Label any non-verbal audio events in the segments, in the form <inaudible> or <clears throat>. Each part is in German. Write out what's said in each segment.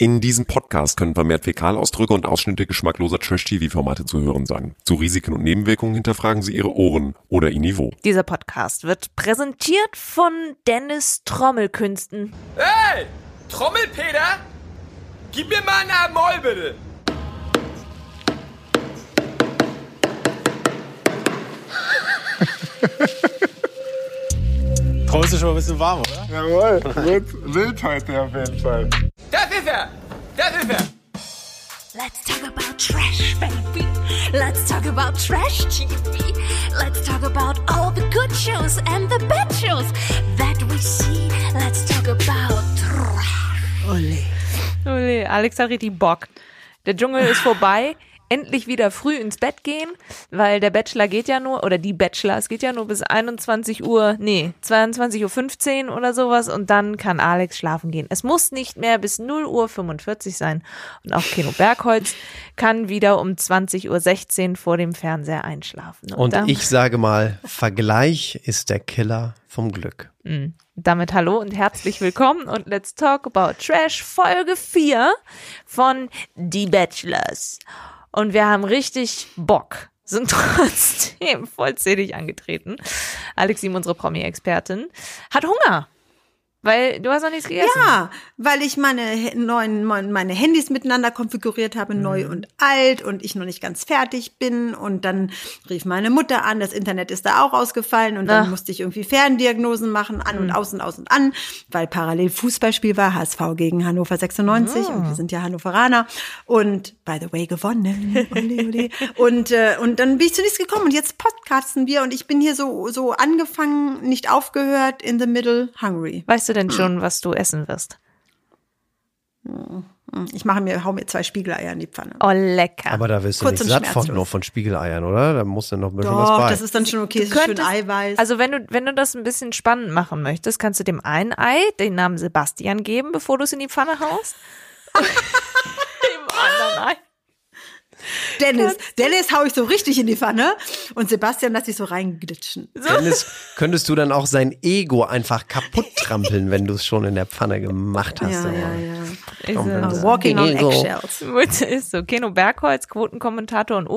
In diesem Podcast können vermehrt Fäkalausdrücke und Ausschnitte geschmackloser Trash-TV-Formate zu hören sein. Zu Risiken und Nebenwirkungen hinterfragen Sie Ihre Ohren oder Ihr Niveau. Dieser Podcast wird präsentiert von Dennis Trommelkünsten. Hey! Trommelpeter? Gib mir mal eine Moll, bitte! Draußen ist schon ein bisschen warm, oder? Jawohl, wild, wild heute auf jeden Fall. Das ist er! Das ist er! Let's talk about trash, baby. Let's talk about trash TV. Let's talk about all the good shows and the bad shows that we see. Let's talk about trash. Ole. Ole, Alex hat richtig Bock. Der Dschungel ist vorbei. Endlich wieder früh ins Bett gehen, weil der Bachelor geht ja nur, oder die Bachelor, es geht ja nur bis 21 Uhr, nee, 22.15 Uhr oder sowas und dann kann Alex schlafen gehen. Es muss nicht mehr bis 0 Uhr 45 sein und auch Kino Bergholz kann wieder um 20.16 Uhr vor dem Fernseher einschlafen. Und dann- ich sage mal, Vergleich ist der Killer vom Glück. Damit hallo und herzlich willkommen und let's talk about Trash Folge 4 von Die Bachelors. Und wir haben richtig Bock, sind <laughs> trotzdem vollzählig angetreten. Alex Sim, unsere Promi-Expertin, hat Hunger, weil du hast noch nichts gegessen. Ja, weil ich meine neuen mein- meine Handys miteinander konfiguriert habe, neu Mhm. und alt und ich noch nicht ganz fertig bin und dann rief meine Mutter an, das Internet ist da auch ausgefallen und dann Ach. Mhm. musste ich irgendwie Ferndiagnosen machen, an und aus und aus und an, weil parallel Fußballspiel war, HSV gegen Hannover 96 und Ah. wir sind ja Hannoveraner und by the way gewonnen. Ole, ole. <laughs> und äh, und dann bin ich zu nichts gekommen und jetzt podcasten wir und ich bin hier so so angefangen, nicht aufgehört, in the middle hungry. Weißt du denn schon, was du essen wirst? Ich mache mir, hau mir zwei Spiegeleier in die Pfanne. Oh, lecker. Aber da wirst du Kurz nicht satt von, nur von Spiegeleiern, oder? Da muss dann noch ein bisschen was Doch, bei. das ist dann schon okay, es ist schön Eiweiß. also wenn du, wenn du das ein bisschen spannend machen möchtest, kannst du dem einen Ei den Namen Sebastian geben, bevor du es in die Pfanne haust. <laughs> dem anderen Ei. <laughs> Dennis, Dennis hau ich so richtig in die Pfanne und Sebastian lass ich so reinglitschen. Dennis, könntest du dann auch sein Ego einfach kaputt trampeln, wenn du es schon in der Pfanne gemacht hast? Ja, aber- ja, ja. Komm, so. Walking on eggshells. Ist so. Keno Bergholz, Quotenkommentator und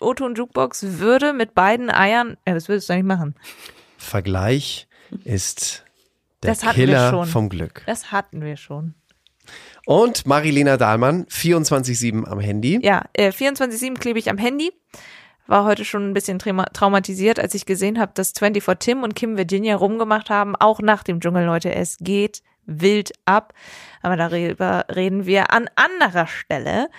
Oton- Jukebox würde mit beiden Eiern, ja, das würdest du nicht machen. Vergleich ist der Das hatten wir Killer schon. vom Glück. Das hatten wir schon. Und Marilena Dahlmann, 24-7 am Handy. Ja, äh, 24-7 klebe ich am Handy. War heute schon ein bisschen trauma traumatisiert, als ich gesehen habe, dass 24 Tim und Kim Virginia rumgemacht haben, auch nach dem Dschungel, Leute. Es geht wild ab. Aber darüber reden wir an anderer Stelle.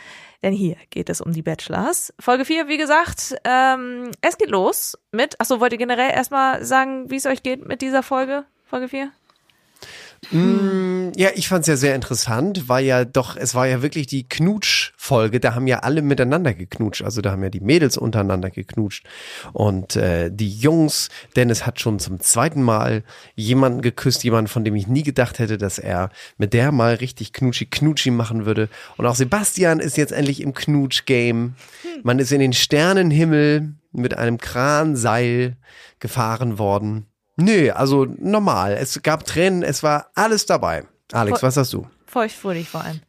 Denn hier geht es um die Bachelors. Folge 4, wie gesagt, ähm, es geht los mit, achso, wollt ihr generell erstmal sagen, wie es euch geht mit dieser Folge? Folge 4? Ja, ich fand's ja sehr interessant, weil ja doch, es war ja wirklich die Knutsch-Folge, da haben ja alle miteinander geknutscht, also da haben ja die Mädels untereinander geknutscht und äh, die Jungs, Dennis hat schon zum zweiten Mal jemanden geküsst, jemanden, von dem ich nie gedacht hätte, dass er mit der mal richtig knutschi-knutschi machen würde und auch Sebastian ist jetzt endlich im Knutsch-Game, man ist in den Sternenhimmel mit einem Kranseil gefahren worden. Nö, also normal. Es gab Tränen, es war alles dabei. Alex, Voll- was hast du? Feuchtfröhlich vor allem.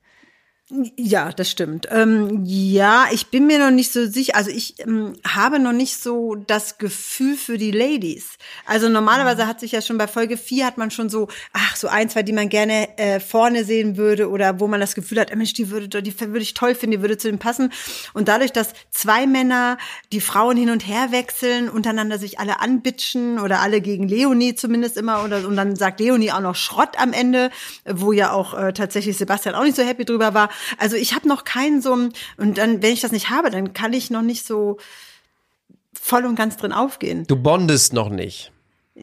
Ja, das stimmt. Ähm, ja, ich bin mir noch nicht so sicher. Also ich ähm, habe noch nicht so das Gefühl für die Ladies. Also normalerweise hat sich ja schon bei Folge 4 hat man schon so, ach, so ein, zwei, die man gerne äh, vorne sehen würde oder wo man das Gefühl hat, äh, Mensch, die würde, die würde ich toll finden, die würde zu dem passen. Und dadurch, dass zwei Männer die Frauen hin und her wechseln, untereinander sich alle anbitschen oder alle gegen Leonie zumindest immer oder und dann sagt Leonie auch noch Schrott am Ende, wo ja auch äh, tatsächlich Sebastian auch nicht so happy drüber war. Also ich habe noch keinen so und dann wenn ich das nicht habe, dann kann ich noch nicht so voll und ganz drin aufgehen. Du bondest noch nicht.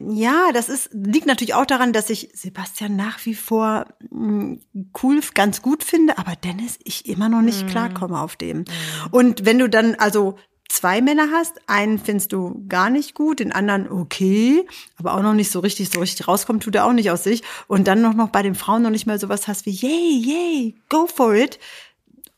Ja, das ist liegt natürlich auch daran, dass ich Sebastian nach wie vor mh, cool, ganz gut finde, aber Dennis, ich immer noch nicht klarkomme auf dem. Und wenn du dann also zwei Männer hast, einen findest du gar nicht gut, den anderen okay, aber auch noch nicht so richtig, so richtig rauskommt, tut er auch nicht aus sich. Und dann noch, noch bei den Frauen noch nicht mal sowas hast wie, yay, yay, go for it,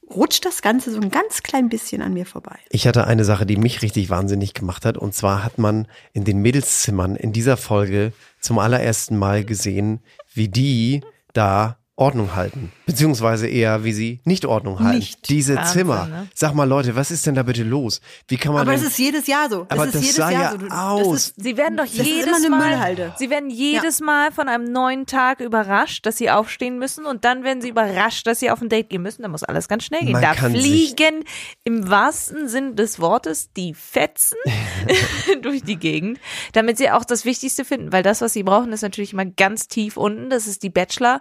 rutscht das Ganze so ein ganz klein bisschen an mir vorbei. Ich hatte eine Sache, die mich richtig wahnsinnig gemacht hat. Und zwar hat man in den Mädelszimmern in dieser Folge zum allerersten Mal gesehen, wie die da Ordnung halten. Beziehungsweise eher, wie sie nicht Ordnung halten. Nicht. Diese Wahnsinn, Zimmer. ne? Sag mal, Leute, was ist denn da bitte los? Wie kann man Aber denn. das ist jedes Jahr so. Aber ist das jedes sah Jahr ja so. Du- aus. Das ist, Sie werden doch Das ist jedes immer eine Mal, Müllhalde. Sie werden jedes Mal von einem neuen Tag überrascht, dass sie aufstehen müssen und dann werden sie überrascht, dass sie auf ein Date gehen müssen. Da muss alles ganz schnell gehen. Man da kann sich- fliegen im wahrsten Sinn des Wortes die Fetzen <laughs> <laughs> durch die Gegend, damit sie auch das Wichtigste finden, weil das, was sie brauchen, ist natürlich immer ganz tief unten. Das ist die Bachelor.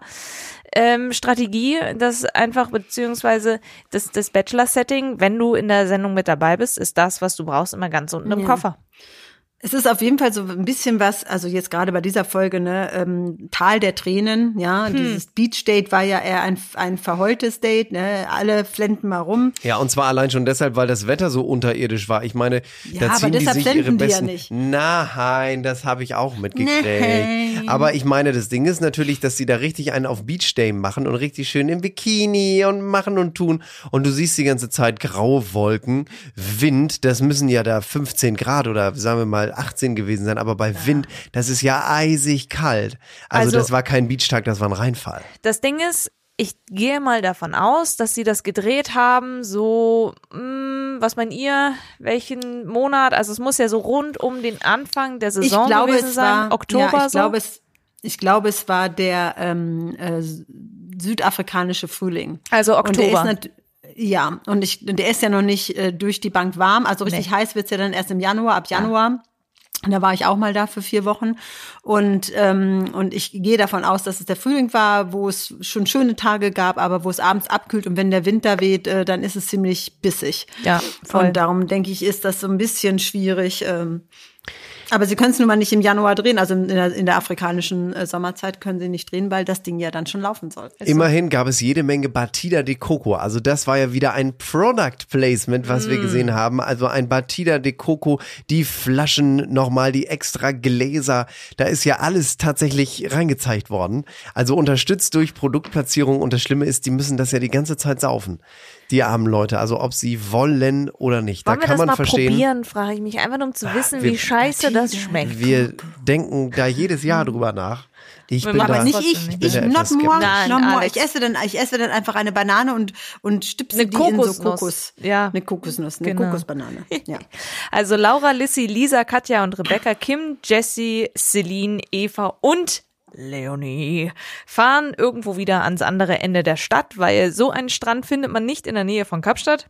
Ähm, Strategie, das einfach, beziehungsweise das, das Bachelor-Setting, wenn du in der Sendung mit dabei bist, ist das, was du brauchst, immer ganz unten im Ja. Koffer. Es ist auf jeden Fall so ein bisschen was, also jetzt gerade bei dieser Folge, ne, ähm, Tal der Tränen, ja, Hm. dieses Beach Date war ja eher ein, ein verheultes Date, ne, alle flenden mal rum. Ja, und zwar allein schon deshalb, weil das Wetter so unterirdisch war. Ich meine, Ja, da aber ziehen die sich ihre die ja besten. nicht. Nein, das habe ich auch mitgekriegt. Nein. Aber ich meine, das Ding ist natürlich, dass sie da richtig einen auf Beach Day machen und richtig schön im Bikini und machen und tun. Und du siehst die ganze Zeit graue Wolken, Wind. Das müssen ja da 15 Grad oder sagen wir mal 18 gewesen sein. Aber bei Wind, das ist ja eisig kalt. Also, Also- das war kein Beachtag, das war ein Reinfall. Das Ding ist, ich gehe mal davon aus, dass sie das gedreht haben, so, mh, was meint ihr, welchen Monat? Also es muss ja so rund um den Anfang der Ich Saison glaube, gewesen es sein, war, Oktober ja, ich so. glaube, es, ich glaube, es war der ähm, äh, südafrikanische Frühling. Also Und Oktober. nat- ja, und ich, und der ist ja noch nicht äh, durch die Bank warm. Also richtig Nee. heiß wird's ja dann erst im Januar, ab Januar. Und da war ich auch mal da für vier Wochen. Und, ähm, und ich gehe davon aus, dass es der Frühling war, wo es schon schöne Tage gab, aber wo es abends abkühlt. Und wenn der Winter weht, äh, dann ist es ziemlich bissig. Ja, voll. Und darum denke ich, ist das so ein bisschen schwierig. Ähm, aber sie können es nun mal nicht im Januar drehen. Also in der, in der afrikanischen äh, Sommerzeit können sie nicht drehen, weil das Ding ja dann schon laufen soll. Immerhin gab es jede Menge Batida de Coco. Also das war ja wieder ein Product Placement, was Mm. wir gesehen haben. Also ein Batida de Coco, die Flaschen nochmal, die extra Gläser. Da ist ja alles tatsächlich reingezeigt worden. Also unterstützt durch Produktplatzierung. Und das Schlimme ist, die müssen das ja die ganze Zeit saufen. Die armen Leute. Also ob sie wollen oder nicht. Wollen da wir kann das man mal verstehen. probieren, frage ich mich, einfach nur um zu wissen, wir- wie scheiße das schmeckt. Wir denken da jedes Jahr drüber nach. Ich Wir bin machen da, Aber nicht ich, ich da not more. Nein, not more. Ich esse dann, ich esse dann einfach eine Banane und und stüpse Eine die in so Kokosnuss. Kokos, Ja. eine Kokosnuss, eine Genau. Kokosbanane. Ja. <laughs> Also Laura, Lissy, Lisa, Katja und Rebecca, Kim, Jessie, Celine, Eva und Leonie fahren irgendwo wieder ans andere Ende der Stadt, weil so einen Strand findet man nicht in der Nähe von Kapstadt.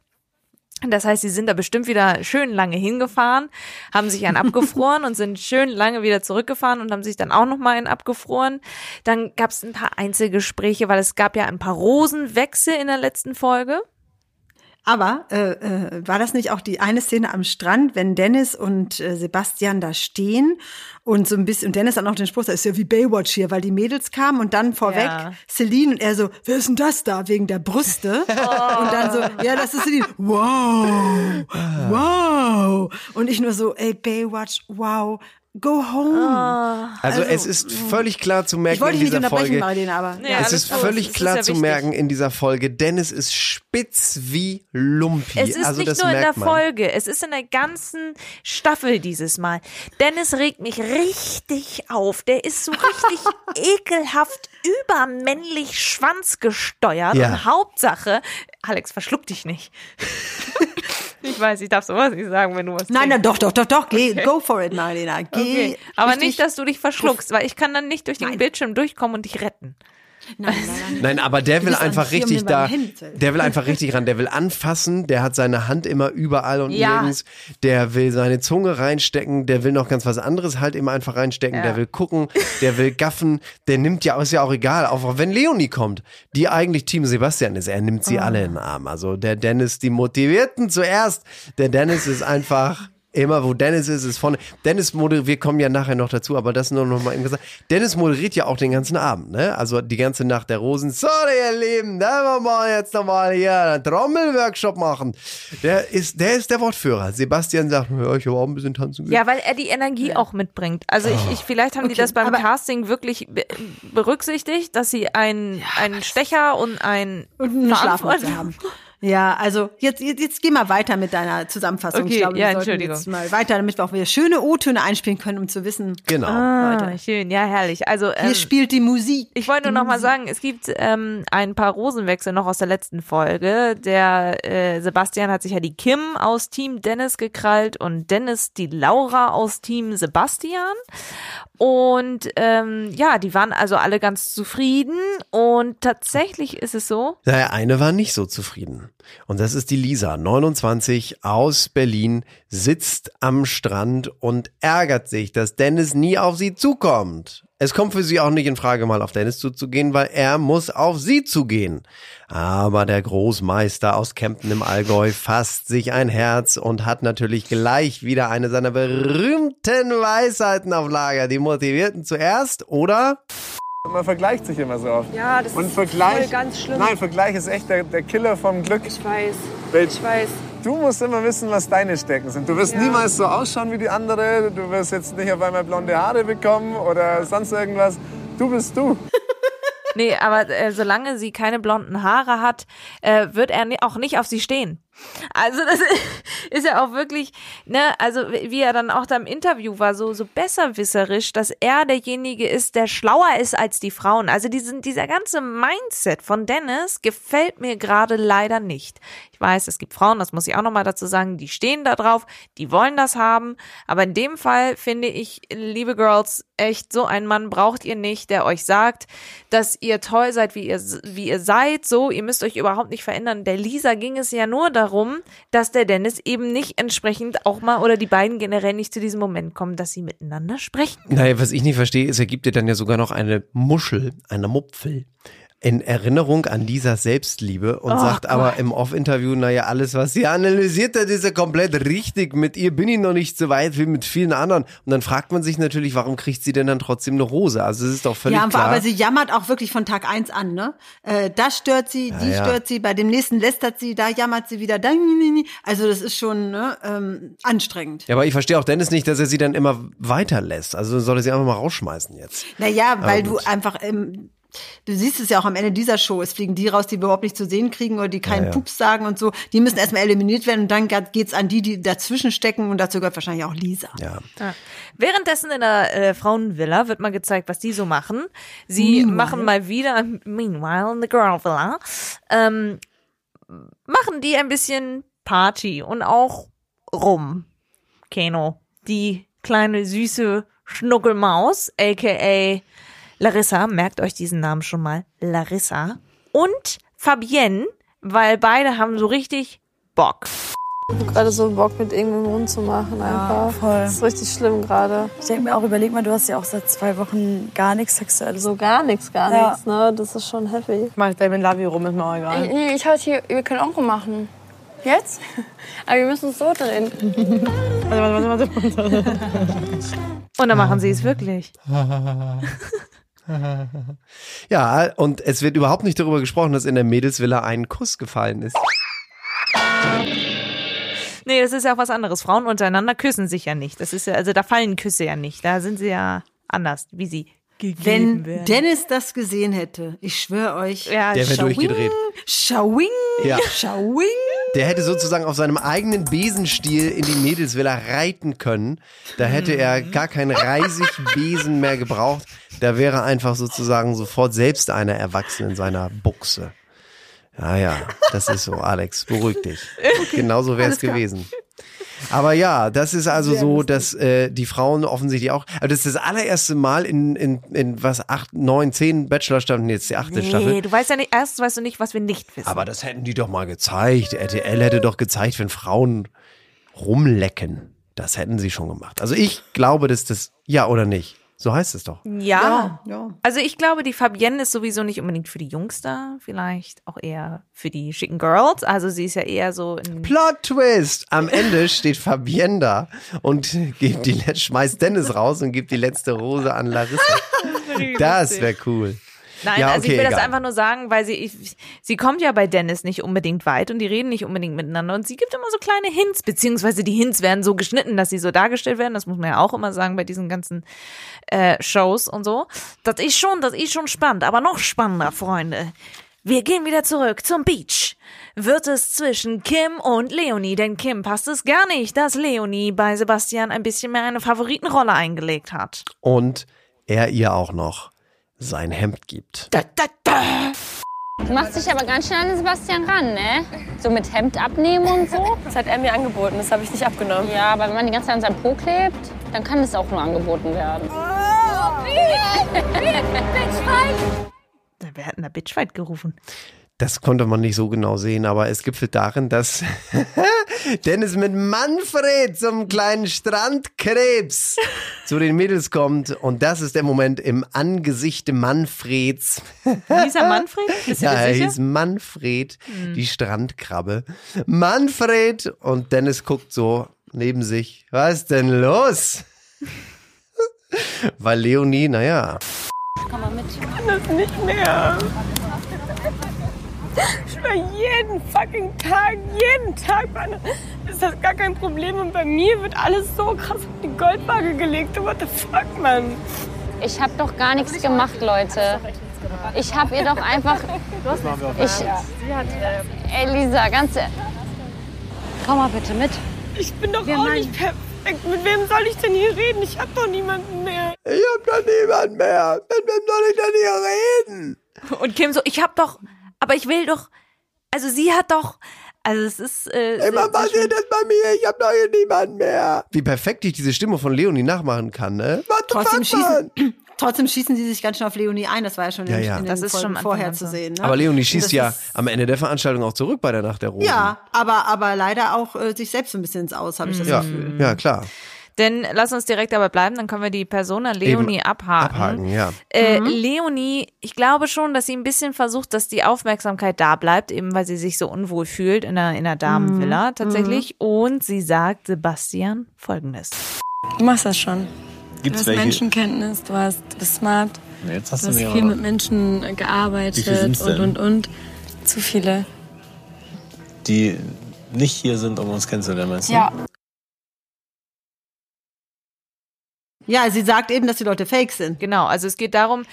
Das heißt, sie sind da bestimmt wieder schön lange hingefahren, haben sich einen <laughs> abgefroren und sind schön lange wieder zurückgefahren und haben sich dann auch noch mal einen abgefroren. Dann gab es ein paar Einzelgespräche, weil es gab ja ein paar Rosenwechsel in der letzten Folge. Aber äh, äh, war das nicht auch die eine Szene am Strand, wenn Dennis und äh, Sebastian da stehen und so ein bisschen und Dennis hat noch den Spruch, das ist ja wie Baywatch hier, weil die Mädels kamen und dann vorweg Ja. Celine und er so, wer ist denn das da wegen der Brüste? <laughs> Und dann so, ja, das ist Celine. Wow, wow. Und ich nur so, ey Baywatch, wow, go home. Also, Also, es ist völlig klar zu merken Ich wollte in dieser unterbrechen, Folge. Marlene, aber Ja, ja, es ist gut. völlig ist klar ja zu wichtig. merken in dieser Folge, Dennis ist spitz wie Lumpi. Es ist also nicht das nur in der man. Folge, es ist in der ganzen Staffel dieses Mal. Dennis regt mich richtig auf. Der ist so richtig <laughs> ekelhaft übermännlich schwanzgesteuert. Ja. Und Hauptsache, Alex, verschluck dich nicht. <laughs> ich weiß, ich darf sowas nicht sagen, wenn du was Nein, nein, doch, doch, doch, doch, geh, go for it, Marlena. Geh. Okay. Aber nicht, dass du dich verschluckst, weil ich kann dann nicht durch den Nein. Bildschirm durchkommen und dich retten. Nein, nein, nein. Nein, aber der will einfach richtig da, der will einfach richtig ran, der will anfassen, der hat seine Hand immer überall und Ja. nirgends, der will seine Zunge reinstecken, der will noch ganz was anderes halt immer einfach reinstecken, Ja. der will gucken, der will gaffen, der nimmt ja, ist ja auch egal, auch wenn Leonie kommt, die eigentlich Team Sebastian ist, er nimmt sie Ah. alle in den Arm, also der Dennis, die Motivierten zuerst, der Dennis ist einfach Immer wo Dennis ist, ist vorne. Dennis moderiert, wir kommen ja nachher noch dazu, aber das nur noch mal eben gesagt. Dennis moderiert ja auch den ganzen Abend, ne? Also die ganze Nacht der Rosen. Sorry, ihr Lieben, da wollen wir jetzt nochmal hier einen Trommelworkshop machen. Der ist, der ist der Wortführer. Sebastian sagt, ja, ich habe auch ein bisschen tanzen. Ja, weil er die Energie auch mitbringt. Also ich, ich vielleicht haben die Okay, das beim Casting wirklich be berücksichtigt, dass sie einen, einen Stecher und einen Und eine Verantwort- Schlafmütze haben. <laughs> Ja, also jetzt, jetzt, jetzt geh mal weiter mit deiner Zusammenfassung. Okay, ich glaube, ja, wir sollten Entschuldigung. jetzt mal weiter, damit wir auch wieder schöne O-Töne einspielen können, um zu wissen, Genau. Ah, schön, ja, herrlich. Also, hier ähm, spielt die Musik. ich wollte nur noch mal sagen, es gibt ähm, ein paar Rosenwechsel noch aus der letzten Folge. Der äh, Sebastian hat sich ja die Kim aus Team Dennis gekrallt und Dennis die Laura aus Team Sebastian. Und ähm, ja, die waren also alle ganz zufrieden. Und tatsächlich ist es so, Naja, eine war nicht so zufrieden. Und das ist die Lisa, 29 aus Berlin, sitzt am Strand und ärgert sich, dass Dennis nie auf sie zukommt. Es kommt für sie auch nicht in Frage, mal auf Dennis zuzugehen, weil er muss auf sie zugehen. Aber der Großmeister aus Kempten im Allgäu fasst sich ein Herz und hat natürlich gleich wieder eine seiner berühmten Weisheiten auf Lager. Die motivierten zuerst, oder? Man vergleicht sich immer so oft. Ja, das Und ist Vergleich, voll ganz schlimm. Nein, Vergleich ist echt der, der Killer vom Glück. Ich weiß. Weil Ich weiß. Du musst immer wissen, was deine Stärken sind. Du wirst Ja. niemals so ausschauen wie die andere. Du wirst jetzt nicht auf einmal blonde Haare bekommen oder sonst irgendwas. Du bist du. Nee, aber äh, solange sie keine blonden Haare hat, äh, wird er auch nicht auf sie stehen. Also das <laughs> ist ja auch wirklich, ne, also wie er dann auch da im Interview war, so, so besserwisserisch, dass er derjenige ist, der schlauer ist als die Frauen. Also diesen, dieser ganze Mindset von Dennis gefällt mir gerade leider nicht. Ich weiß, es gibt Frauen, das muss ich auch nochmal dazu sagen, die stehen da drauf, die wollen das haben. Aber in dem Fall finde ich, liebe Girls, echt so einen Mann braucht ihr nicht, der euch sagt, dass ihr toll seid, wie ihr, wie ihr seid, so, ihr müsst euch überhaupt nicht verändern. Der Lisa ging es ja nur darum, dass der Dennis eben nicht entsprechend auch mal oder die beiden generell nicht zu diesem Moment kommen, dass sie miteinander sprechen. Naja, was ich nicht verstehe, ist, er gibt dir dann ja sogar noch eine Muschel, eine Mupfel. In Erinnerung an Lisas Selbstliebe und Oh sagt aber im Off-Interview, naja, alles, was sie analysiert hat, ist ja komplett richtig. Mit ihr bin ich noch nicht so weit wie mit vielen anderen. Und dann fragt man sich natürlich, warum kriegt sie denn dann trotzdem eine Rose? Also es ist doch völlig Ja, klar. aber sie jammert auch wirklich von Tag eins an, ne? Äh, das stört sie, die ja. stört sie, bei dem nächsten lästert sie, da jammert sie wieder, da, also das ist schon ne, ähm, anstrengend. ja, aber ich verstehe auch Dennis nicht, dass er sie dann immer weiterlässt. Also soll er sie einfach mal rausschmeißen jetzt. Naja, weil du einfach, ähm, du siehst es ja auch am Ende dieser Show, es fliegen die raus, die wir überhaupt nicht zu sehen kriegen oder die keinen Ja, ja. Pups sagen und so. Die müssen erstmal eliminiert werden und dann geht's an die, die dazwischen stecken und dazu gehört wahrscheinlich auch Lisa. Ja. Währenddessen in der äh, Frauenvilla wird mal gezeigt, was die so machen. Sie Meanwhile. machen mal wieder, meanwhile in the Girl Villa, ähm, machen die ein bisschen Party und auch rum. Keno, die kleine süße Schnuckelmaus, aka Larissa, merkt euch diesen Namen schon mal, Larissa und Fabienne, weil beide haben so richtig Bock. Gerade so Bock mit irgendeinem rumzumachen einfach. voll. Das ist richtig schlimm gerade. Ich denke mir auch, überleg mal, du hast ja auch seit zwei Wochen gar nichts Sexuelles. So gar nichts, gar Ja. nichts, ne? Das ist schon heavy. Ich mach gleich mit Lavi rum, ist mir auch egal. Nee, ich halt hier, wir können auch rummachen. Jetzt? <laughs> Aber wir müssen es so drehen. Warte, warte, warte, warte. Und dann machen sie es wirklich. <laughs> <laughs> Ja, und es wird überhaupt nicht darüber gesprochen, dass in der Mädelsvilla ein Kuss gefallen ist. Nee, das ist ja auch was anderes. Frauen untereinander küssen sich ja nicht. Das ist ja, also da fallen Küsse ja nicht. Da sind sie ja anders, wie sie gegeben Wenn werden. Dennis das gesehen hätte, ich schwöre euch, ja, Der wäre schau- durchgedreht. Schauing, Ja. Schauing. Der hätte sozusagen auf seinem eigenen Besenstiel in die Mädelsvilla reiten können. Da hätte er gar keinen Reisigbesen mehr gebraucht. Da wäre einfach sozusagen sofort selbst einer erwachsen in seiner Buchse. Ja, ja, das ist so, Alex, beruhig dich. Genauso wäre es gewesen. Aber ja, das ist also so, dass äh, die Frauen offensichtlich auch. Also das ist das allererste Mal in, in, in was, acht, neun, zehn Bachelor-Staffeln, jetzt die achte Staffel. Nee, du weißt ja nicht, erstens weißt du nicht, was wir nicht wissen. Aber das hätten die doch mal gezeigt. RTL hätte doch gezeigt, wenn Frauen rumlecken. Das hätten sie schon gemacht. Also ich glaube, dass das, ja oder nicht? So heißt es doch. ja. ja. Also ich glaube, die Fabienne ist sowieso nicht unbedingt für die Jungs da, vielleicht auch eher für die schicken Girls. Also sie ist ja eher so in Plot Twist! Am Ende steht Fabienne da und gibt die, let- <laughs> schmeißt Dennis raus und gibt die letzte Rose an Larissa. Das wäre cool. Nein, Ja, also ich will das egal. einfach nur sagen, weil sie, ich, sie kommt ja bei Dennis nicht unbedingt weit und die reden nicht unbedingt miteinander und sie gibt immer so kleine Hints, beziehungsweise die Hints werden so geschnitten, dass sie so dargestellt werden. Das muss man ja auch immer sagen bei diesen ganzen äh, Shows und so. Das ist schon, das ist schon spannend, aber noch spannender, Freunde. Wir gehen wieder zurück zum Beach. wird es zwischen Kim und Leonie, denn Kim passt es gar nicht, dass Leonie bei Sebastian ein bisschen mehr eine Favoritenrolle eingelegt hat. Und er ihr auch noch sein Hemd gibt. Da, da, da. Du machst dich aber ganz schnell an den Sebastian ran, ne? So mit Hemd abnehmen und so. <laughs> Das hat er mir angeboten, das habe ich nicht abgenommen. Ja, aber wenn man die ganze Zeit an seinem Po klebt, dann kann es auch nur angeboten werden. Na, Wer hat denn da Bitchfight gerufen? Das konnte man nicht so genau sehen, aber es gipfelt darin, dass <laughs> Dennis mit Manfred zum kleinen Strandkrebs zu den Mädels kommt. Und das ist der Moment im Angesicht Manfreds. Hieß er Manfred? <laughs> Bist Ja, er hieß Manfred, die Strandkrabbe. Manfred! Und Dennis guckt so neben sich. Was ist denn los? <laughs> Weil Leonie, naja, Komm mal mit. Das nicht mehr. Ich schwör, jeden fucking Tag, jeden Tag Mann, ist das gar kein Problem. Und bei mir wird alles so krass auf die Goldwaage gelegt. What the fuck, Mann? Ich habe doch gar nichts gemacht, Leute. Ich habe ihr doch einfach. <laughs> Ich. Ey, Lisa, ganz. Komm mal bitte mit. Ich bin doch auch nicht perfekt. Mit wem soll ich denn hier reden? Ich hab doch niemanden mehr. ich hab doch niemand mehr. Mit wem soll ich denn hier reden? Und Kim so, ich hab doch, aber ich will doch, also sie hat doch, also es ist, äh, Immer passiert das bei mir, ich hab doch hier niemanden mehr. Wie perfekt ich diese Stimme von Leonie nachmachen kann, ne? What Trotzdem schießen, <clears throat> trotzdem schießen sie sich ganz schön auf Leonie ein. Das war ja schon Ja, in, ja. in den Das ist Folgen schon vorher zu sehen. Ne? Aber Leonie Und schießt ja am Ende der Veranstaltung auch zurück bei der Nacht der Rosen. Ja, aber, aber leider auch äh, sich selbst ein bisschen ins Aus, habe ich das ja, Gefühl. ja, klar. Denn lass uns direkt dabei bleiben, dann können wir die Persona Leonie Eben abhaken. Abhaken, ja. Äh, Leonie, ich glaube schon, dass sie ein bisschen versucht, dass die Aufmerksamkeit da bleibt, eben weil sie sich so unwohl fühlt in einer, in einer Damenvilla tatsächlich. Und sie sagt Sebastian folgendes. Du machst das schon. Gibt's du hast welche? Menschenkenntnis, du, hast, du bist smart, Nee, Jetzt hast du du hast mir viel mit Menschen Wie gearbeitet und, und, und. Zu viele. die nicht hier sind, um uns kennenzulernen, meinst du? Ja. Ja, sie sagt eben, dass die Leute fake sind. Genau, also es geht darum,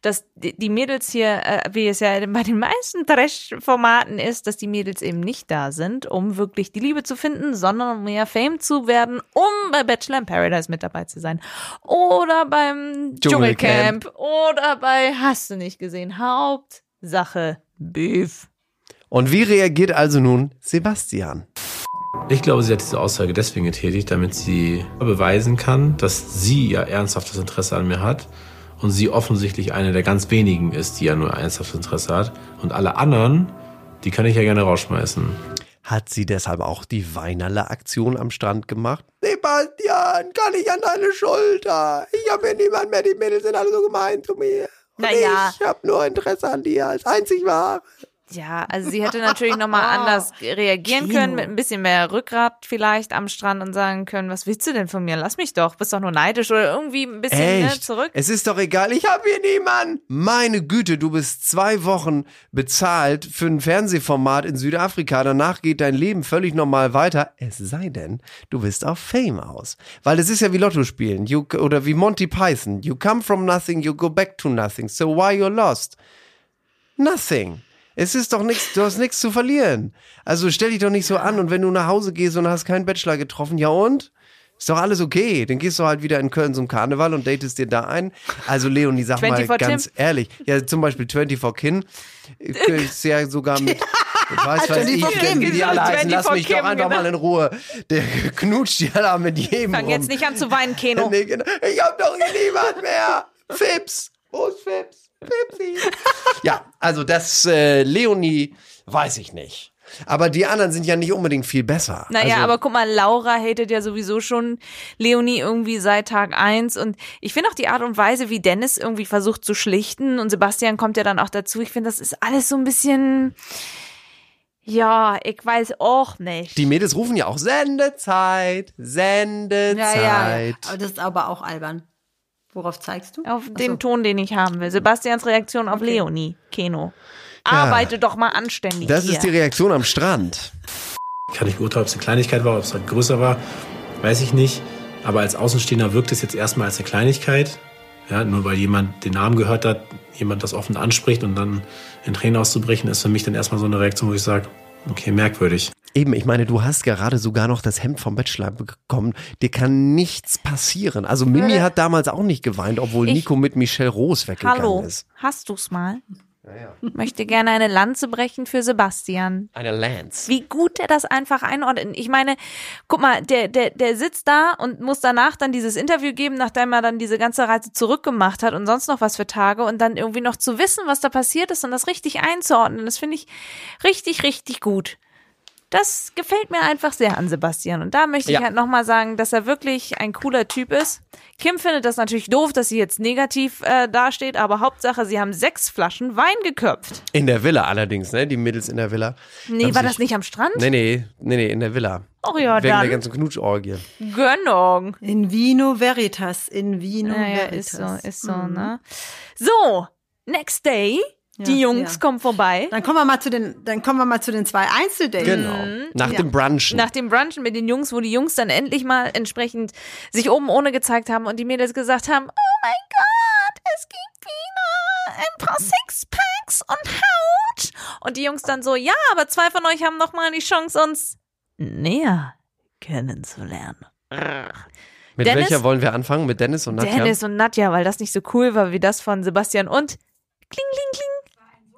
dass die Mädels hier, äh, wie es ja bei den meisten Trash-Formaten ist, dass die Mädels eben nicht da sind, um wirklich die Liebe zu finden, sondern um mehr Fame zu werden, um bei Bachelor in Paradise mit dabei zu sein. Oder beim Dschungelcamp. Dschungelcamp. Oder bei, hast du nicht gesehen, Hauptsache Beef. Und wie reagiert also nun Sebastian? Ich glaube, sie hat diese Aussage deswegen getätigt, damit sie beweisen kann, dass sie ja ernsthaftes Interesse an mir hat und sie offensichtlich eine der ganz wenigen ist, die ja nur ernsthaftes Interesse hat. Und alle anderen, die kann ich ja gerne rausschmeißen. Hat sie deshalb auch die Weinerle-Aktion am Strand gemacht? Sebastian, kann ich an deine Schulter? Ich habe hier niemand mehr, die Mädels sind alle so gemein zu mir. Und Naja. Ich habe nur Interesse an dir als einzig wahre. Ja, also sie hätte natürlich nochmal anders <laughs> reagieren Kino. können, mit ein bisschen mehr Rückgrat vielleicht am Strand und sagen können, was willst du denn von mir? Lass mich doch, bist doch nur neidisch oder irgendwie ein bisschen ne, Echt? zurück. Es ist doch egal, ich habe hier niemanden. Meine Güte, du bist zwei Wochen bezahlt für ein Fernsehformat in Südafrika. Danach geht dein Leben völlig normal weiter. Es sei denn, du bist auf Fame aus. Weil es ist ja wie Lotto spielen you, oder wie Monty Python. You come from nothing, you go back to nothing. So why you're lost? Nothing. Es ist doch nichts, du hast nichts zu verlieren. Also stell dich doch nicht so an und wenn du nach Hause gehst und hast keinen Bachelor getroffen, ja und? Ist doch alles okay. Dann gehst du halt wieder in Köln zum Karneval und datest dir da ein. Also Leonie, sag mal 24 ganz Tim. ehrlich. Ja, zum Beispiel 24 Kin. Ist ja sogar mit, weiß weiß ich, 24 Kim. wie die alle heißen. Lass 24 mich doch Kim, einfach genau. mal in Ruhe. Der knutscht die alle mit jedem Fang rum. jetzt nicht an zu weinen, Keno. <laughs> Nee, genau. Ich hab doch hier niemand mehr. Fips. Wo ist Fips? Fipsi. ja, also das äh, Leonie weiß ich nicht. Aber die anderen sind ja nicht unbedingt viel besser. Naja, also, aber guck mal, Laura hatet ja sowieso schon Leonie irgendwie seit Tag eins und ich finde auch die Art und Weise, wie Dennis irgendwie versucht zu schlichten und Sebastian kommt ja dann auch dazu. Ich finde, das ist alles so ein bisschen, ja, ich weiß auch nicht. Die Mädels rufen ja auch Sendezeit, Sendezeit. Ja, ja. Aber das ist aber auch albern. Worauf zeigst du? Auf Ach den. Ton, den ich haben will. Sebastians Reaktion auf Leonie, Keno. Arbeite doch mal anständig Das hier. ist die Reaktion am Strand. Kann ich beurteilen, ob es eine Kleinigkeit war, ob es halt größer war, weiß ich nicht. Aber als Außenstehender wirkt es jetzt erstmal als eine Kleinigkeit. Ja, nur weil jemand den Namen gehört hat, jemand das offen anspricht und dann in Tränen auszubrechen, ist für mich dann erstmal so eine Reaktion, wo ich sage, Okay, merkwürdig. Eben, ich meine, du hast gerade sogar noch das Hemd vom Bachelor bekommen. Dir kann nichts passieren. Also Mimi hat damals auch nicht geweint, obwohl Ich- Nico mit Michelle Rose weggegangen Hallo, ist. hast du's mal? Möchte gerne eine Lanze brechen für Sebastian. Eine Lance. Wie gut er das einfach einordnet. Ich meine, guck mal, der, der, der sitzt da und muss danach dann dieses Interview geben, nachdem er dann diese ganze Reise zurückgemacht hat und sonst noch was für Tage und dann irgendwie noch zu wissen, was da passiert ist und das richtig einzuordnen. Das finde ich richtig, richtig gut. Das gefällt mir einfach sehr an Sebastian. Und da möchte ich Ja. halt nochmal sagen, dass er wirklich ein cooler Typ ist. Kim findet das natürlich doof, dass sie jetzt negativ äh, dasteht, aber Hauptsache, sie haben sechs Flaschen Wein geköpft. In der Villa allerdings, ne? Die Mädels in der Villa. Nee, Haben war sich- das nicht am Strand? Nee, nee, nee, nee, in der Villa. Oh ja, Wegen der dann. ganzen Knutschorgie. Gönnung. In Vino Veritas, in Vino Naja, Veritas. ist so, ist so, Mhm. ne? So, next day. Die Jungs ja. kommen vorbei. Dann kommen wir mal zu den, dann kommen wir mal zu den zwei Einzeldates. Genau. Nach Ja. dem Brunchen. Nach dem Brunchen mit den Jungs, wo die Jungs dann endlich mal entsprechend sich oben ohne gezeigt haben und die Mädels gesagt haben, oh mein Gott, es gibt wieder ein paar Sixpacks und Haut. Und die Jungs dann so, ja, aber zwei von euch haben noch mal die Chance, uns näher kennenzulernen. Mit Dennis- welcher wollen wir anfangen? Mit Dennis und Nadja? Dennis und Nadja, weil das nicht so cool war wie das von Sebastian und kling, kling, kling,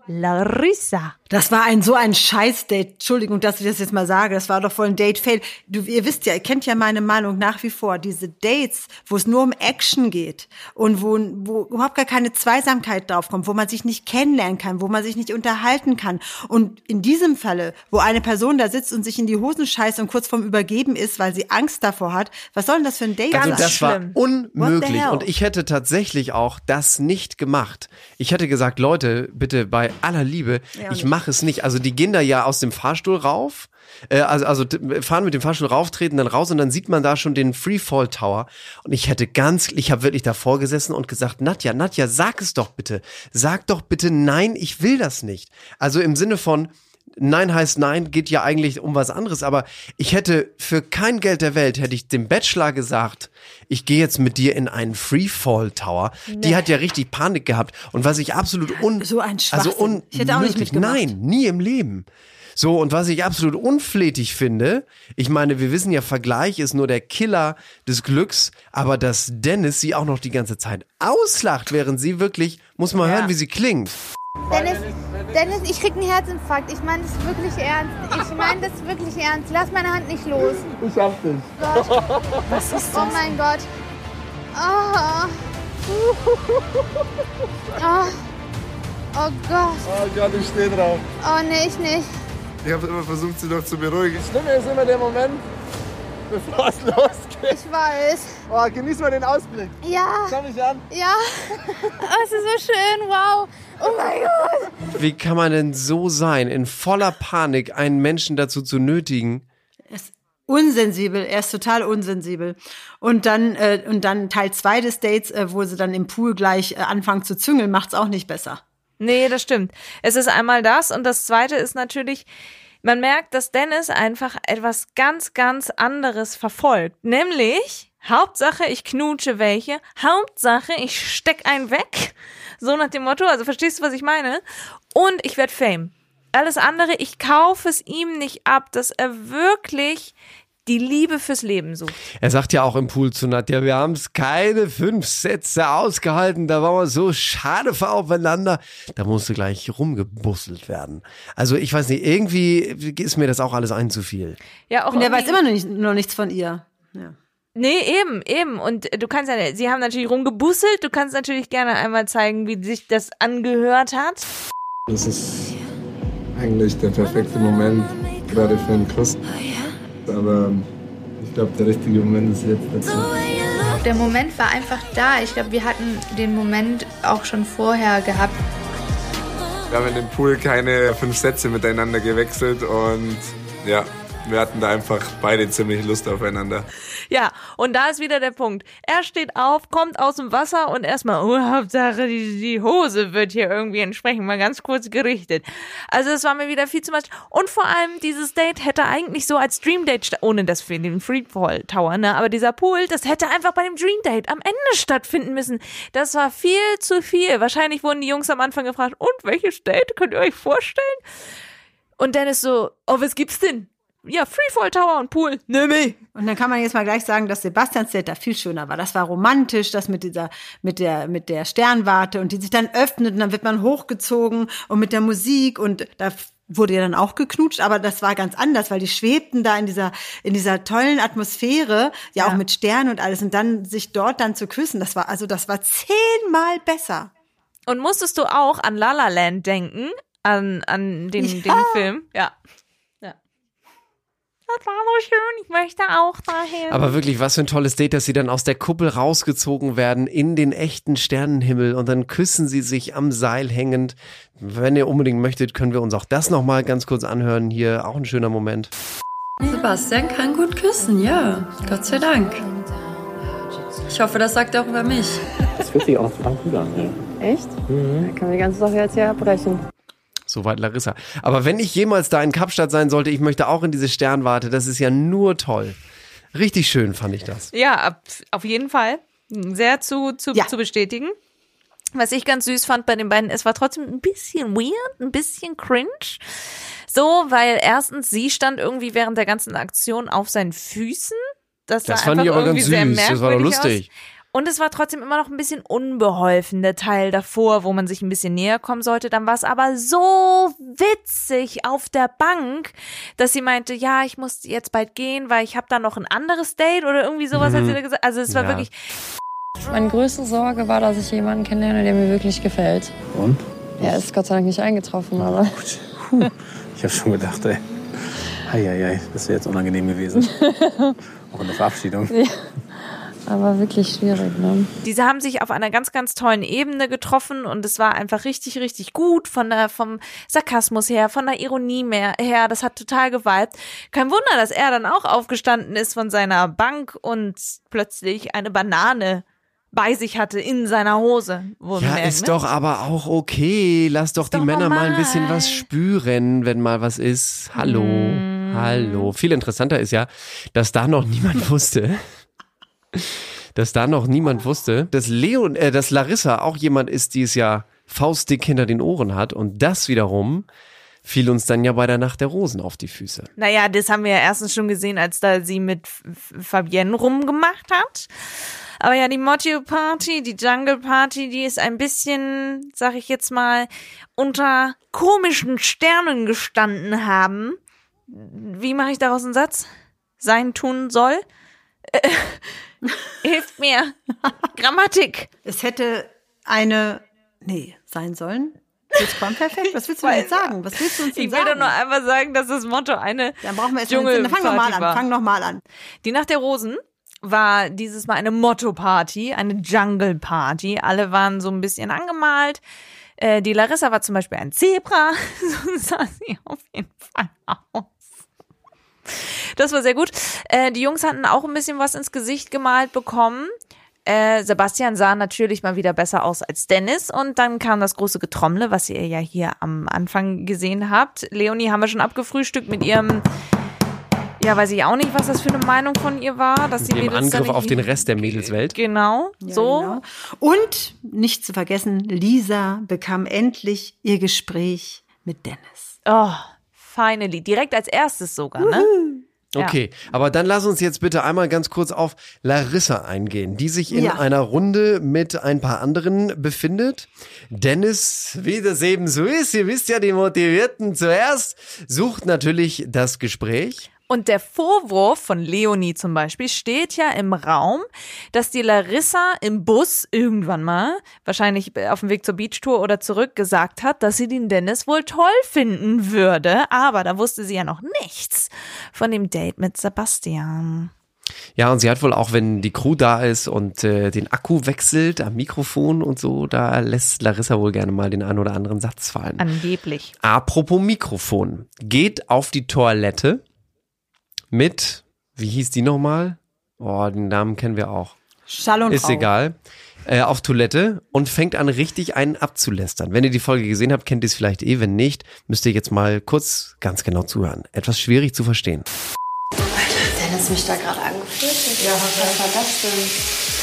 Larissa. Das war ein so ein Scheiß-Date. Entschuldigung, dass ich das jetzt mal sage. Das war doch voll ein Date-Fail. Du, ihr wisst ja, ihr kennt ja meine Meinung nach wie vor. Diese Dates, wo es nur um Action geht und wo, wo überhaupt gar keine Zweisamkeit draufkommt, wo man sich nicht kennenlernen kann, wo man sich nicht unterhalten kann. Und in diesem Falle, wo eine Person da sitzt und sich in die Hosen scheißt und kurz vorm Übergeben ist, weil sie Angst davor hat, was soll denn das für ein Date Also sein? das war unmöglich und ich hätte tatsächlich auch das nicht gemacht. Ich hätte gesagt, Leute, bitte bei aller Liebe, Ja, ich mache es nicht. Also die gehen da ja aus dem Fahrstuhl rauf, äh, also, also fahren mit dem Fahrstuhl rauf, treten dann raus und dann sieht man da schon den Freefall Tower und ich hätte ganz, ich habe wirklich davor gesessen und gesagt, Nadja, Nadja, sag es doch bitte. Sag doch bitte nein, ich will das nicht. Also im Sinne von, Nein heißt Nein, geht ja eigentlich um was anderes, aber ich hätte für kein Geld der Welt, hätte ich dem Bachelor gesagt, ich gehe jetzt mit dir in einen Freefall Tower. Die Nee. hat ja richtig Panik gehabt und was ich absolut un So ein also Schwachsinn. Ich hätte auch nicht unmöglich, mitgemacht. nein, nie im Leben. So, und was ich absolut unflätig finde, ich meine, wir wissen ja, Vergleich ist nur der Killer des Glücks, aber dass Dennis sie auch noch die ganze Zeit auslacht, während sie wirklich, muss man hören, wie sie klingt. Dennis, Dennis, ich krieg einen Herzinfarkt. Ich meine das wirklich ernst. Ich meine das wirklich ernst. Lass meine Hand nicht los. Ich schaff dich. Gott. Was ist Oh mein Gott. Oh. Oh. Oh Gott. Oh Gott, ich stehe drauf. Oh nee, ich nicht. Ich habe immer versucht, sie noch zu beruhigen. Das Schlimme ist immer der Moment, bevor es losgeht. Ich weiß. Oh, genieß mal den Ausblick. Ja. Schau mich an. Ja. <laughs> Oh, es ist so schön. Wow. Oh mein Gott. Wie kann man denn so sein, in voller Panik einen Menschen dazu zu nötigen? unsensibel, er ist total unsensibel. Und dann, äh, und dann Teil zwei des Dates, äh, wo sie dann im Pool gleich äh, anfangen zu züngeln, macht's auch nicht besser. Nee, das stimmt. Es ist einmal das und das zweite ist natürlich, man merkt, dass Dennis einfach etwas ganz, ganz anderes verfolgt. Nämlich, Hauptsache, ich knutsche welche. Hauptsache, ich steck einen weg. So nach dem Motto. Also verstehst du, was ich meine? Und ich werde Fame. Alles andere, ich kaufe es ihm nicht ab, dass er wirklich die Liebe fürs Leben sucht. Er sagt ja auch im Pool zu Nadja, wir haben es keine fünf Sätze ausgehalten, da waren wir so schade für aufeinander. Da musste gleich rumgebusselt werden. Also ich weiß nicht, irgendwie ist mir das auch alles ein zu viel. Ja, auch Und er weiß immer noch, nicht, noch nichts von ihr. Ja. Nee, eben, eben. Und du kannst ja, sie haben natürlich rumgebusselt, du kannst natürlich gerne einmal zeigen, wie sich das angehört hat. Das ist eigentlich der perfekte Moment, gerade für einen Kuss. Aber ich glaube, der richtige Moment ist jetzt dazu. Der Moment war einfach da. Ich glaube, wir hatten den Moment auch schon vorher gehabt. Wir haben in dem Pool keine fünf Sätze miteinander gewechselt und ja, wir hatten da einfach beide ziemlich Lust aufeinander. Ja, und da ist wieder der Punkt. Er steht auf, kommt aus dem Wasser und erstmal, oh, Hauptsache, die, die Hose wird hier irgendwie entsprechend mal ganz kurz gerichtet. Also es war mir wieder viel zu much. Und vor allem, dieses Date hätte eigentlich so als Dream Date, ohne das für den Freefall Tower, ne, aber dieser Pool, das hätte einfach bei dem Dream Date am Ende stattfinden müssen. Das war viel zu viel. Wahrscheinlich wurden die Jungs am Anfang gefragt, und welches Date könnt ihr euch vorstellen? Und Dennis so, oh, was gibt's denn? Ja, Freefall Tower und Pool. Nimm ich. Und dann kann man jetzt mal gleich sagen, dass Sebastians Date da viel schöner war. Das war romantisch, das mit dieser, mit der, mit der Sternwarte und die sich dann öffnet und dann wird man hochgezogen und mit der Musik und da wurde ja dann auch geknutscht, aber das war ganz anders, weil die schwebten da in dieser, in dieser tollen Atmosphäre, ja, auch mit Sternen und alles und dann sich dort dann zu küssen, das war, also das war zehnmal besser. Und musstest du auch an La La Land denken? An, an den, Ja. den Film? Ja. ja. Das war so schön, ich möchte auch dahin. Aber wirklich, was für ein tolles Date, dass sie dann aus der Kuppel rausgezogen werden in den echten Sternenhimmel und dann küssen sie sich am Seil hängend. Wenn ihr unbedingt möchtet, können wir uns auch das nochmal ganz kurz anhören. Hier auch ein schöner Moment. Sebastian kann gut küssen, ja. Gott sei Dank. Ich hoffe, das sagt er auch über mich. Das fühlt sich auch. Echt? Dann können wir die ganze Sache jetzt hier abbrechen. Soweit Larissa. Aber wenn ich jemals da in Kapstadt sein sollte, ich möchte auch in diese Sternwarte. Das ist ja nur toll. Richtig schön fand ich das. Ja, auf jeden Fall. Sehr zu, zu, zu bestätigen. Was ich ganz süß fand bei den beiden, es war trotzdem ein bisschen weird, ein bisschen cringe. So, weil erstens, sie stand irgendwie während der ganzen Aktion auf seinen Füßen. Das, Das sah fand einfach ich aber irgendwie ganz sehr süß. Das war doch merkwürdig lustig. Aus. Und es war trotzdem immer noch ein bisschen unbeholfen, der Teil davor, wo man sich ein bisschen näher kommen sollte. Dann war es aber so witzig auf der Bank, dass sie meinte, ja, ich muss jetzt bald gehen, weil ich habe da noch ein anderes Date oder irgendwie sowas hat Mhm. sie da gesagt. Also es war Ja. wirklich, Meine größte Sorge war, dass ich jemanden kennenlerne, der mir wirklich gefällt. Und? Ja, ist Gott sei Dank nicht eingetroffen, aber. Ich habe schon gedacht, ey. Eieiei, das wäre jetzt unangenehm gewesen. <laughs> Auch in der Verabschiedung. Ja. Aber wirklich schwierig, ne? Diese haben sich auf einer ganz, ganz tollen Ebene getroffen und es war einfach richtig, richtig gut von der, vom Sarkasmus her, von der Ironie mehr, her. Das hat total geweibt. Kein Wunder, dass er dann auch aufgestanden ist von seiner Bank und plötzlich eine Banane bei sich hatte in seiner Hose. Ja, ist ne? doch aber auch okay. Lass doch die doch Männer mal ein normal. bisschen was spüren, wenn mal was ist. Hallo, Mm. hallo. Viel interessanter ist ja, dass da noch niemand <laughs> wusste, dass da noch niemand wusste, dass Leon, äh, dass Larissa auch jemand ist, die es ja faustdick hinter den Ohren hat und das wiederum fiel uns dann ja bei der Nacht der Rosen auf die Füße. Naja, das haben wir ja erstens schon gesehen, als da sie mit Fabienne rumgemacht hat. Aber ja, die Mojo Party, die Jungle Party, die ist ein bisschen, sag ich jetzt mal, unter komischen Sternen gestanden haben. Wie mache ich daraus einen Satz? Sein tun soll? Äh, <laughs> hilft mir. Grammatik. Es hätte eine, nee, sein sollen. Perfekt. Was willst du denn jetzt sagen? Was willst du uns denn Ich will sagen? doch nur einmal sagen, dass das Motto eine Dann brauchen wir jetzt Dschungelparty fang noch mal an, fang noch mal an. Die Nacht der Rosen war dieses Mal eine Motto-Party, eine Jungle-Party. Alle waren so ein bisschen angemalt. Äh, die Larissa war zum Beispiel ein Zebra. <laughs> so sah sie auf jeden Fall aus. Das war sehr gut. Äh, die Jungs hatten auch ein bisschen was ins Gesicht gemalt bekommen. Äh, Sebastian sah natürlich mal wieder besser aus als Dennis und dann kam das große Getrommle, was ihr ja hier am Anfang gesehen habt. Leonie haben wir schon abgefrühstückt mit ihrem, ja, weiß ich auch nicht, was das für eine Meinung von ihr war, dass da Angriff auf den Rest der Mädelswelt. Genau, so. genau. Und nicht zu vergessen, Lisa bekam endlich ihr Gespräch mit Dennis. Oh, finally. Direkt als erstes sogar, ne? Ja. Okay, aber dann lass uns jetzt bitte einmal ganz kurz auf Larissa eingehen, die sich in Ja. einer Runde mit ein paar anderen befindet. Dennis, wie das eben so ist, ihr wisst ja, die Motivierten zuerst, sucht natürlich das Gespräch. Und der Vorwurf von Leonie zum Beispiel steht ja im Raum, dass die Larissa im Bus irgendwann mal, wahrscheinlich auf dem Weg zur Beachtour oder zurück, gesagt hat, dass sie den Dennis wohl toll finden würde. Aber da wusste sie ja noch nichts von dem Date mit Sebastian. Ja, und sie hat wohl auch, wenn die Crew da ist und äh, den Akku wechselt am Mikrofon und so, da lässt Larissa wohl gerne mal den einen oder anderen Satz fallen. Angeblich. Apropos Mikrofon. Geht auf die Toilette mit, wie hieß die nochmal? Oh, den Namen kennen wir auch. Schall und Ist Rauch. egal. Äh, auf Toilette und fängt an, richtig einen abzulästern. Wenn ihr die Folge gesehen habt, kennt ihr es vielleicht eh. Wenn nicht, müsst ihr jetzt mal kurz ganz genau zuhören. Etwas schwierig zu verstehen. Dennis mich da gerade angeführt. Ja, was war das denn?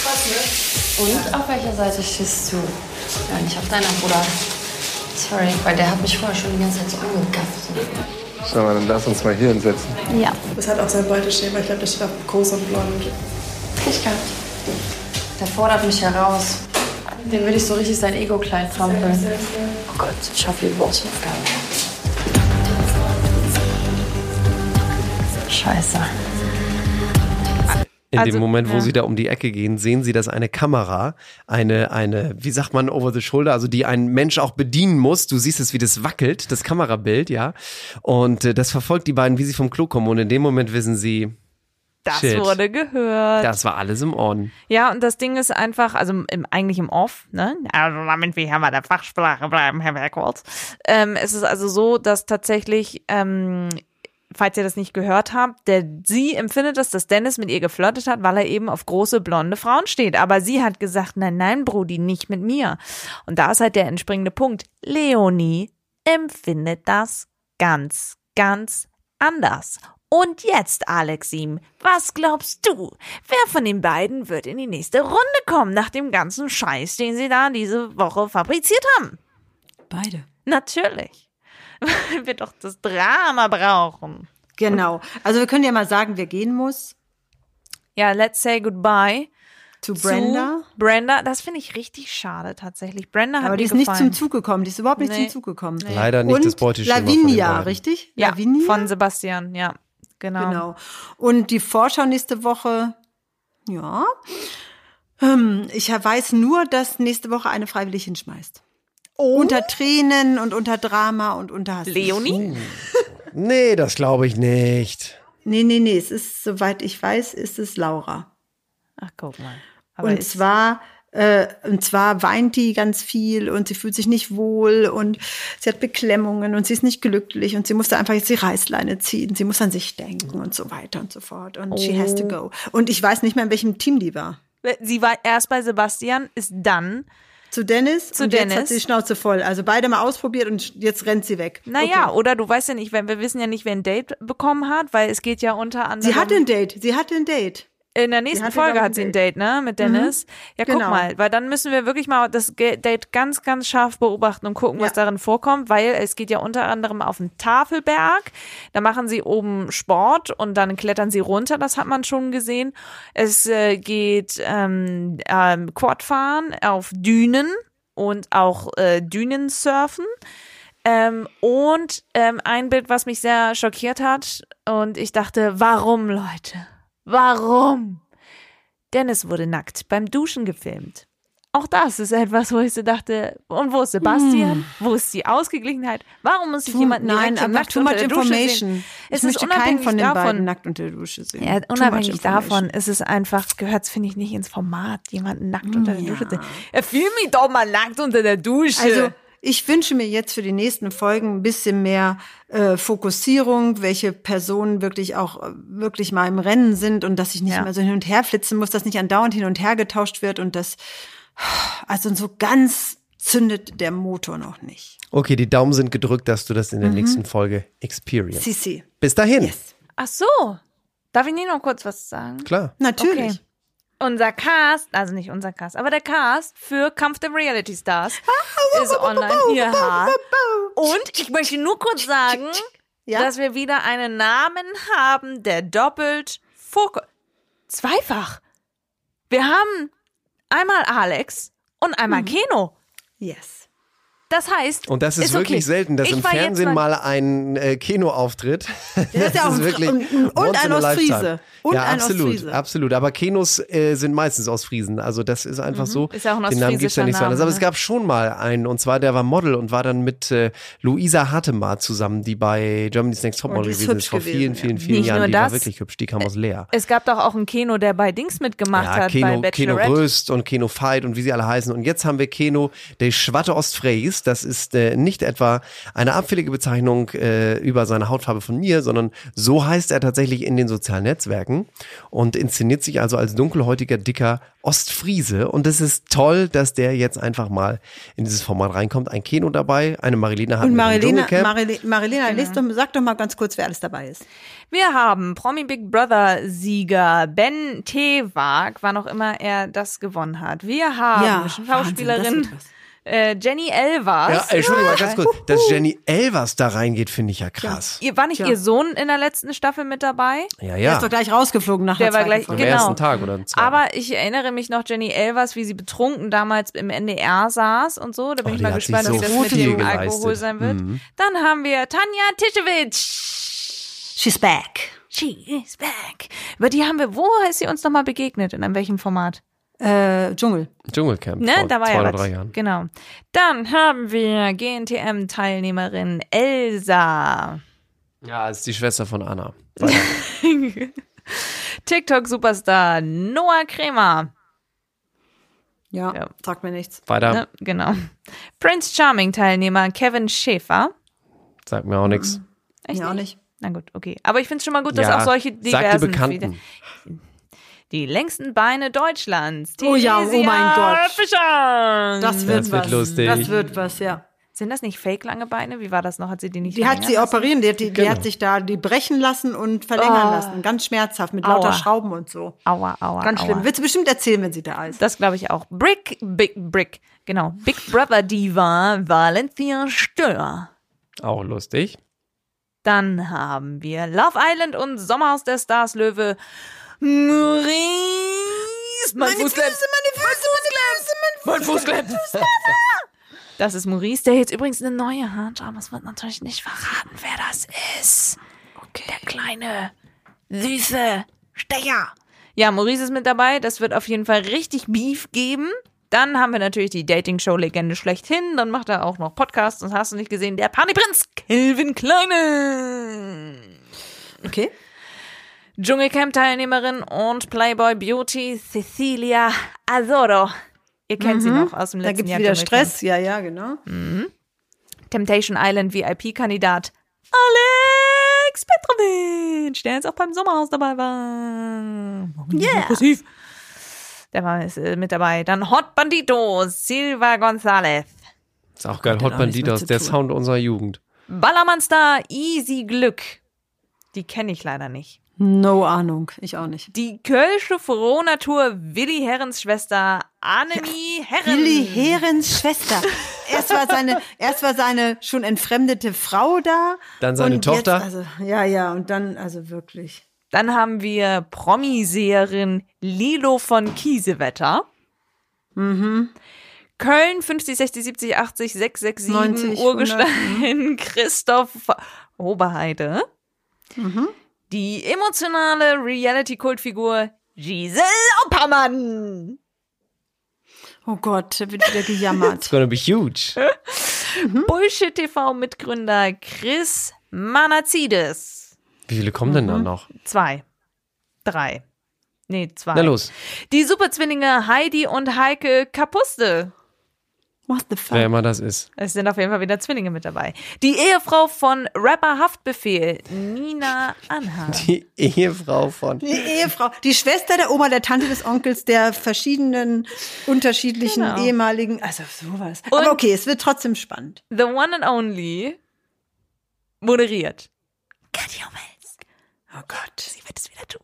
Krass, ne? Und auf welcher Seite stehst du? Ja, nicht auf deiner, Bruder. Sorry, weil der hat mich vorher schon die ganze Zeit so angegafft. Schau mal, dann lass uns mal hier hinsetzen. Ja. Das hat auch sein Beuteschema. Ich glaube, das steht auf groß und blond. Ich gehabt. Der fordert mich heraus. Den will ich so richtig sein Ego klein trampeln. Oh Gott, ich schaffe die Hausaufgaben. Scheiße. In Also, dem Moment, wo ja. sie da um die Ecke gehen, sehen sie, dass eine Kamera, eine, eine, wie sagt man, over the shoulder, also die ein Mensch auch bedienen muss. Du siehst es, wie das wackelt, das Kamerabild, ja. Und äh, das verfolgt die beiden, wie sie vom Klo kommen. Und in dem Moment wissen sie, Das shit, wurde gehört. das war alles im Orden. Ja, und das Ding ist einfach, also im, eigentlich im Off, ne? Also damit wir hier bei der Fachsprache bleiben, Herr Bergholz. Ähm, es ist also so, dass tatsächlich, ähm, falls ihr das nicht gehört habt, der, sie empfindet das, dass Dennis mit ihr geflirtet hat, weil er eben auf große blonde Frauen steht. Aber sie hat gesagt, nein, nein, Brudi, nicht mit mir. Und da ist halt der entspringende Punkt. Leonie empfindet das ganz, ganz anders. Und jetzt, Alexim, was glaubst du? Wer von den beiden wird in die nächste Runde kommen nach dem ganzen Scheiß, den sie da diese Woche fabriziert haben? Beide. Natürlich. Weil <laughs> wir doch das Drama brauchen. Genau. Also wir können ja mal sagen, wer gehen muss. Ja, let's say goodbye. Zu Brenda. Zu Brenda, das finde ich richtig schade tatsächlich. Brenda hat Aber die ist nicht gefallen. zum Zug gekommen. Die ist überhaupt nicht Nee. zum Zug gekommen. Leider nicht Und das Beuteschema Lavinia, richtig? Ja, Lavinia? von Sebastian, ja. Genau. Genau. Und die Vorschau nächste Woche, ja. Ähm, Ich weiß nur, dass nächste Woche eine freiwillig hinschmeißt. Unter Tränen und unter Drama und unter Hass. Leonie? <laughs> Nee, das glaube ich nicht. Nee, nee, nee. Es ist, soweit ich weiß, ist es Laura. Ach, guck mal. Aber und zwar, äh, und zwar weint die ganz viel und sie fühlt sich nicht wohl und sie hat Beklemmungen und sie ist nicht glücklich und sie musste einfach jetzt die Reißleine ziehen. Sie muss an sich denken und so weiter und so fort. Und she has to Oh. go. Und ich weiß nicht mehr, in welchem Team die war. Sie war erst bei Sebastian, ist dann Zu Dennis Zu und jetzt hat Dennis. sie die Schnauze voll. Also beide mal ausprobiert und jetzt rennt sie weg. Naja, Okay. oder du weißt ja nicht, wenn wir wissen ja nicht, wer ein Date bekommen hat, weil es geht ja unter anderem. Sie hatte ein Date. Sie hatte ein Date. In der nächsten Folge hat sie ein Date, ne? Mit Dennis. Ja, guck Genau. mal, weil dann müssen wir wirklich mal das Date ganz, ganz scharf beobachten und gucken, was darin vorkommt, weil es geht ja unter anderem auf den Tafelberg. Da machen sie oben Sport und dann klettern sie runter, das hat man schon gesehen. Es äh, geht ähm, ähm, Quadfahren auf Dünen und auch äh, Dünensurfen. Ähm, und ähm, ein Bild, was mich sehr schockiert hat. Und ich dachte, warum, Leute? Warum? Dennis wurde nackt beim Duschen gefilmt. Auch das ist etwas, wo ich so dachte, und wo ist Sebastian? Wo ist die Ausgeglichenheit? Warum muss ich Too- jemanden nein, direkt nackt too unter much der Dusche sehen? Es ist keinen unabhängig von den davon, beiden nackt unter der Dusche sehen. ja, unabhängig davon ist es einfach, gehört finde ich, nicht ins Format, jemanden nackt unter der Dusche zu sehen. Er film mich doch mal nackt unter der Dusche. Also ich wünsche mir jetzt für die nächsten Folgen ein bisschen mehr äh, Fokussierung, welche Personen wirklich auch äh, wirklich mal im Rennen sind und dass ich nicht Ja. mehr so hin und her flitzen muss, dass nicht andauernd hin und her getauscht wird und das also so ganz zündet der Motor noch nicht. Okay, die Daumen sind gedrückt, dass du das in der Mhm. nächsten Folge experience. Sisi. Bis dahin. Ach so. Darf ich nicht noch kurz was sagen? Klar. Natürlich. Okay. Unser Cast, also nicht unser Cast, aber der Cast für Kampf der Reality Stars ist online. Ja. Und ich möchte nur kurz sagen, dass wir wieder einen Namen haben, der doppelt vorkommt. Zweifach. Wir haben einmal Alex und einmal Keno. Yes. Das heißt, Und das ist, wirklich okay. selten, dass Ich im Fernsehen mal ein äh, Kinoauftritt. Das ist ja <laughs> auch ein- und- und once ein Ostfriese. Und ja, absolut, absolut. Aber Kinos äh, sind meistens aus Friesen. Also das ist einfach so. Ist ja auch ein Den Namen gibt's ja ostfriesischer nicht so anders. Aber es gab schon mal einen, und zwar der war Model und war dann mit äh, Luisa Hartemar zusammen, die bei Germany's Next Topmodel Oh, gewesen ist vor gewesen, vielen, ja. vielen, vielen Nicht Jahren. Die war das, wirklich hübsch. Die kam aus Leer. Es gab doch auch ein Keno, der bei Dings mitgemacht Ja, hat, Keno, bei Keno. Gröst und Keno Fight und wie sie alle heißen. Und jetzt haben wir Keno de Schwatte Ostfries. Das ist äh, nicht etwa eine abfällige Bezeichnung äh, über seine Hautfarbe von mir, sondern so heißt er tatsächlich in den sozialen Netzwerken und inszeniert sich also als dunkelhäutiger, dicker Ostfriese. Und es ist toll, dass der jetzt einfach mal in dieses Format reinkommt. Ein Keno dabei, eine Marilena hat Und Marilena. Marile, Marilena Genau. lest doch, sag doch mal ganz kurz, wer alles dabei ist. Wir haben Promi Big Brother Sieger Ben Tewag, wann auch immer er das gewonnen hat. Wir haben Ja, Schauspielerin Wahnsinn. Äh, Jenny Elvers. Ja, Entschuldigung mal ganz kurz. Dass Jenny Elvers da reingeht, finde ich ja krass. Ihr, war nicht Tja. ihr Sohn in der letzten Staffel mit dabei? Ja, Der ja. ist doch gleich rausgeflogen nach Der der war gleich, Am genau. ersten Tag oder. Aber ich erinnere mich noch Jenny Elvers, wie sie betrunken damals im NDR saß und so. Da bin Oh, ich mal gespannt, so wie das mit viel dem geleistet. Alkohol sein wird. Mhm. Dann haben wir Tanja Tischewitsch. She's back. She is back. Über die haben wir, wo ist sie uns nochmal begegnet? In welchem Format? Äh, Dschungel. Dschungelcamp. Ne, vor da war zwei ja oder drei Jahren. Genau. Dann haben wir GNTM-Teilnehmerin Elsa. Ja, ist die Schwester von Anna. <laughs> TikTok-Superstar Noah Kremer. Ja, sagt mir nichts. Weiter. Ne, genau. Prince Charming-Teilnehmer Kevin Schäfer. Sagt mir auch nichts. Echt Ja, auch nicht. Na gut, okay. Aber ich finde es schon mal gut, dass Ja, auch solche sag die diversen Bekannten. Die längsten Beine Deutschlands. Oh ja, oh Theresia mein Gott. Fischer. Das wird Das wird was. lustig. Das wird was, ja. Sind das nicht fake lange Beine? Wie war das noch? Hat sie die nicht Die hat sie lassen? operieren, die, hat- die, die Genau. hat sich da die brechen lassen und verlängern Oh. lassen. Ganz schmerzhaft, mit lauter Aua. Schrauben und so. Aua, aua, Ganz aua. schlimm. Wird sie bestimmt erzählen, wenn sie da ist. Das glaube ich auch. Brick, Big Brick, genau. Big Brother Diva Valentina Stör. Auch lustig. Dann haben wir Love Island und Sommerhaus der Stars Löwe. Maurice. Mein Fuß klemmt. meine Füße, Mein Fuß klemmt. Das ist Maurice, der jetzt übrigens eine neue hat, aber es wird natürlich nicht verraten, wer das ist. Okay. Der kleine, süße Stecher. Ja, Maurice ist mit dabei. Das wird auf jeden Fall richtig Beef geben. Dann haben wir natürlich die Dating-Show-Legende schlechthin. Dann macht er auch noch Podcasts und hast du nicht gesehen, der Partyprinz Kelvin Kleine. Okay. Dschungelcamp-Teilnehmerin und Playboy Beauty Cecilia Azoro. Ihr kennt sie Mhm. noch aus dem Da letzten gibt's Jahr. wieder. Stress. Ja, ja, genau. Mhm. Temptation Island VIP-Kandidat Alex Petrovic, der jetzt auch beim Sommerhaus dabei war. Yeah. Aggressiv. Der war äh, mit dabei. Dann Hot Bandito, Silva Gonzalez. Ist auch geil. Hot Banditos, der. Sound unserer Jugend. Ballermann-Star Easy Glück. Die kenne ich leider nicht. No Ahnung. Ich auch nicht. Die Kölsche Frohnatur Willi Herrens Schwester Annemie Herren. Willi Herens Schwester. Erst war seine, erst war seine schon entfremdete Frau da. Dann seine und Tochter. Jetzt, also, ja, ja, und dann, also wirklich. Dann haben wir Promiseherin Lilo von Kiesewetter. Mhm. Köln 50, 60, 70, 80, 6, 6, 7 90, Urgestein <laughs> Christoph Oberheide. Mhm. Die emotionale Reality-Kultfigur Giselle Oppermann. Oh Gott, da wird wieder gejammert. It's gonna be huge. <laughs> Bullshit-TV-Mitgründer Chris Manazides. Wie viele kommen denn da Mhm. noch? Zwei. Drei. Nee, zwei. Na los. Die Superzwillinge Heidi und Heike Kapuste. What the fuck? Wer immer das ist. Es sind auf jeden Fall wieder Zwillinge mit dabei. Die Ehefrau von Rapper Haftbefehl, Nina Anhalt. Die Ehefrau von. Die Ehefrau, die Schwester der Oma, der Tante des Onkels, der verschiedenen unterschiedlichen Genau. ehemaligen, also sowas. Und- Aber okay, es wird trotzdem spannend. The One and Only moderiert. Katja Wels. Oh Gott. Sie wird es wieder tun.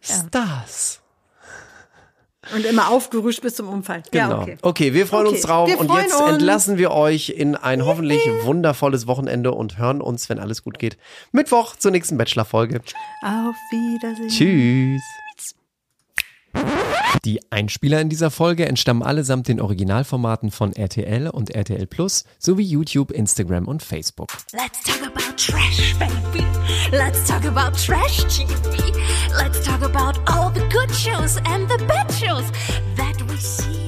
Stars. Und immer aufgerüscht bis zum Unfall. Genau. Ja, okay. okay. wir freuen Okay, uns drauf wir und freuen jetzt uns. entlassen wir euch in ein hoffentlich wundervolles Wochenende und hören uns, wenn alles gut geht, Mittwoch zur nächsten Bachelor-Folge. Auf Wiedersehen. Tschüss. Die Einspieler in dieser Folge entstammen allesamt den Originalformaten von RTL und RTL Plus sowie YouTube, Instagram und Facebook. Let's talk about trash, baby. Let's talk about trash TV. Let's talk about all the good shows and the bad shows that we see.